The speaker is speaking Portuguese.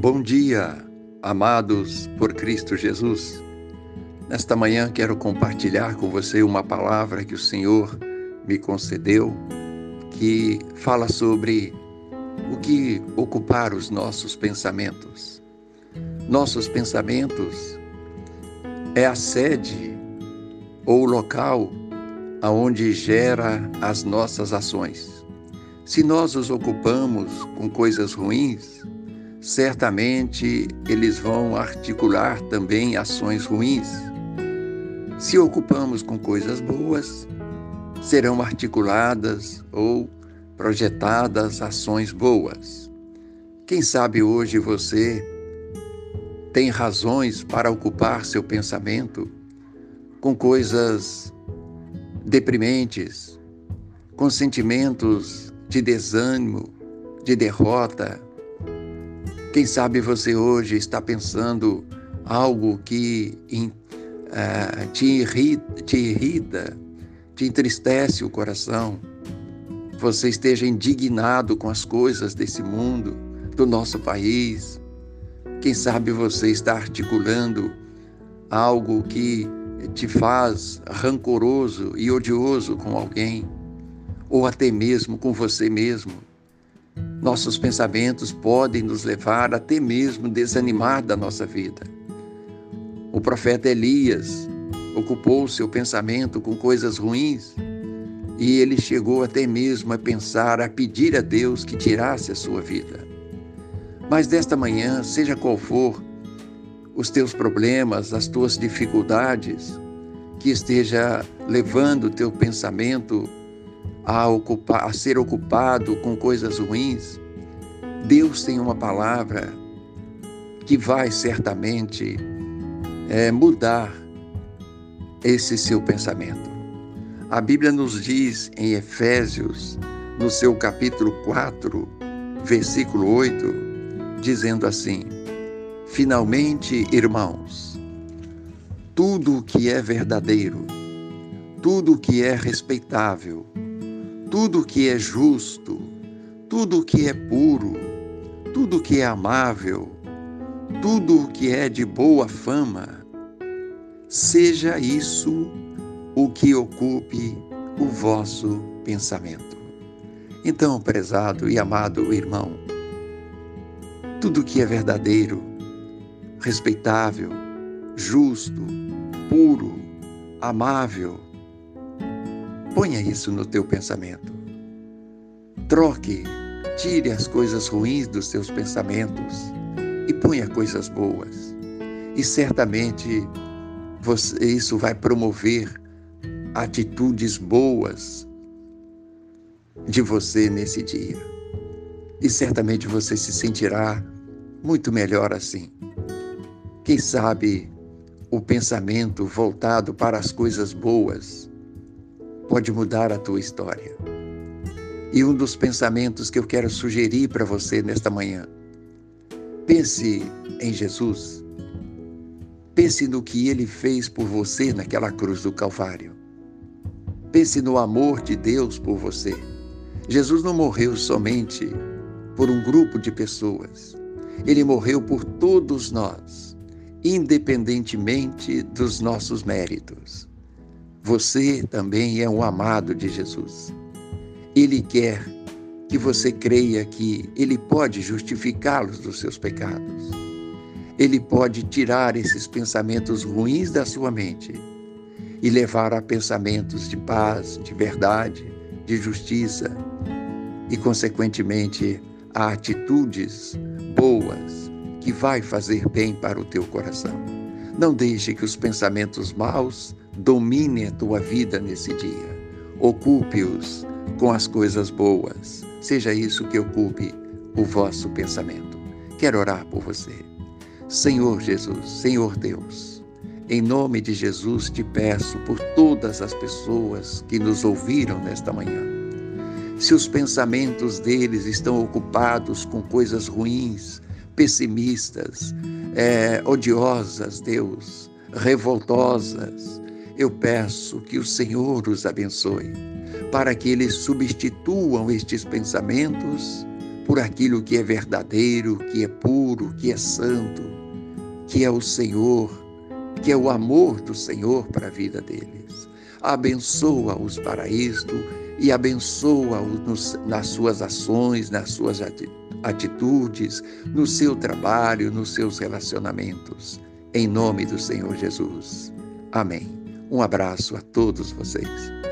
Bom dia, amados por Cristo Jesus. Nesta manhã quero compartilhar com você uma palavra que o Senhor me concedeu, que fala sobre o que ocupar os nossos pensamentos. Nossos pensamentos é a sede ou o local aonde gera as nossas ações. Se nós os ocupamos com coisas ruins, certamente eles vão articular também ações ruins. Se ocupamos com coisas boas, serão articuladas ou projetadas ações boas. Quem sabe hoje você tem razões para ocupar seu pensamento com coisas deprimentes, com sentimentos de desânimo, de derrota, quem sabe você hoje está pensando algo que uh, te, irrita, te irrita, te entristece o coração. Você esteja indignado com as coisas desse mundo, do nosso país. Quem sabe você está articulando algo que te faz rancoroso e odioso com alguém, ou até mesmo com você mesmo. Nossos pensamentos podem nos levar até mesmo desanimar da nossa vida. O profeta Elias ocupou seu pensamento com coisas ruins e ele chegou até mesmo a pensar, a pedir a Deus que tirasse a sua vida. Mas desta manhã, seja qual for os teus problemas, as tuas dificuldades, que esteja levando o teu pensamento a, ocupar, a ser ocupado com coisas ruins, Deus tem uma palavra que vai certamente é, mudar esse seu pensamento. A Bíblia nos diz em Efésios, no seu capítulo 4, versículo 8, dizendo assim: Finalmente, irmãos, tudo o que é verdadeiro, tudo o que é respeitável, tudo que é justo, tudo que é puro, tudo que é amável, tudo que é de boa fama, seja isso o que ocupe o vosso pensamento. Então, prezado e amado irmão, tudo que é verdadeiro, respeitável, justo, puro, amável, Ponha isso no teu pensamento. Troque, tire as coisas ruins dos teus pensamentos e ponha coisas boas. E certamente você, isso vai promover atitudes boas de você nesse dia. E certamente você se sentirá muito melhor assim. Quem sabe o pensamento voltado para as coisas boas pode mudar a tua história. E um dos pensamentos que eu quero sugerir para você nesta manhã: pense em Jesus. Pense no que ele fez por você naquela cruz do Calvário. Pense no amor de Deus por você. Jesus não morreu somente por um grupo de pessoas. Ele morreu por todos nós, independentemente dos nossos méritos. Você também é um amado de Jesus. Ele quer que você creia que Ele pode justificá-los dos seus pecados. Ele pode tirar esses pensamentos ruins da sua mente e levar a pensamentos de paz, de verdade, de justiça e, consequentemente, a atitudes boas que vai fazer bem para o teu coração. Não deixe que os pensamentos maus domine a tua vida nesse dia. Ocupe-os com as coisas boas. Seja isso que ocupe o vosso pensamento. Quero orar por você. Senhor Jesus, Senhor Deus, em nome de Jesus te peço por todas as pessoas que nos ouviram nesta manhã. Se os pensamentos deles estão ocupados com coisas ruins, pessimistas, é, odiosas, Deus, revoltosas, eu peço que o Senhor os abençoe, para que eles substituam estes pensamentos por aquilo que é verdadeiro, que é puro, que é santo, que é o Senhor, que é o amor do Senhor para a vida deles. Abençoa-os para isto e abençoa-os nas suas ações, nas suas atitudes, no seu trabalho, nos seus relacionamentos. Em nome do Senhor Jesus. Amém. Um abraço a todos vocês.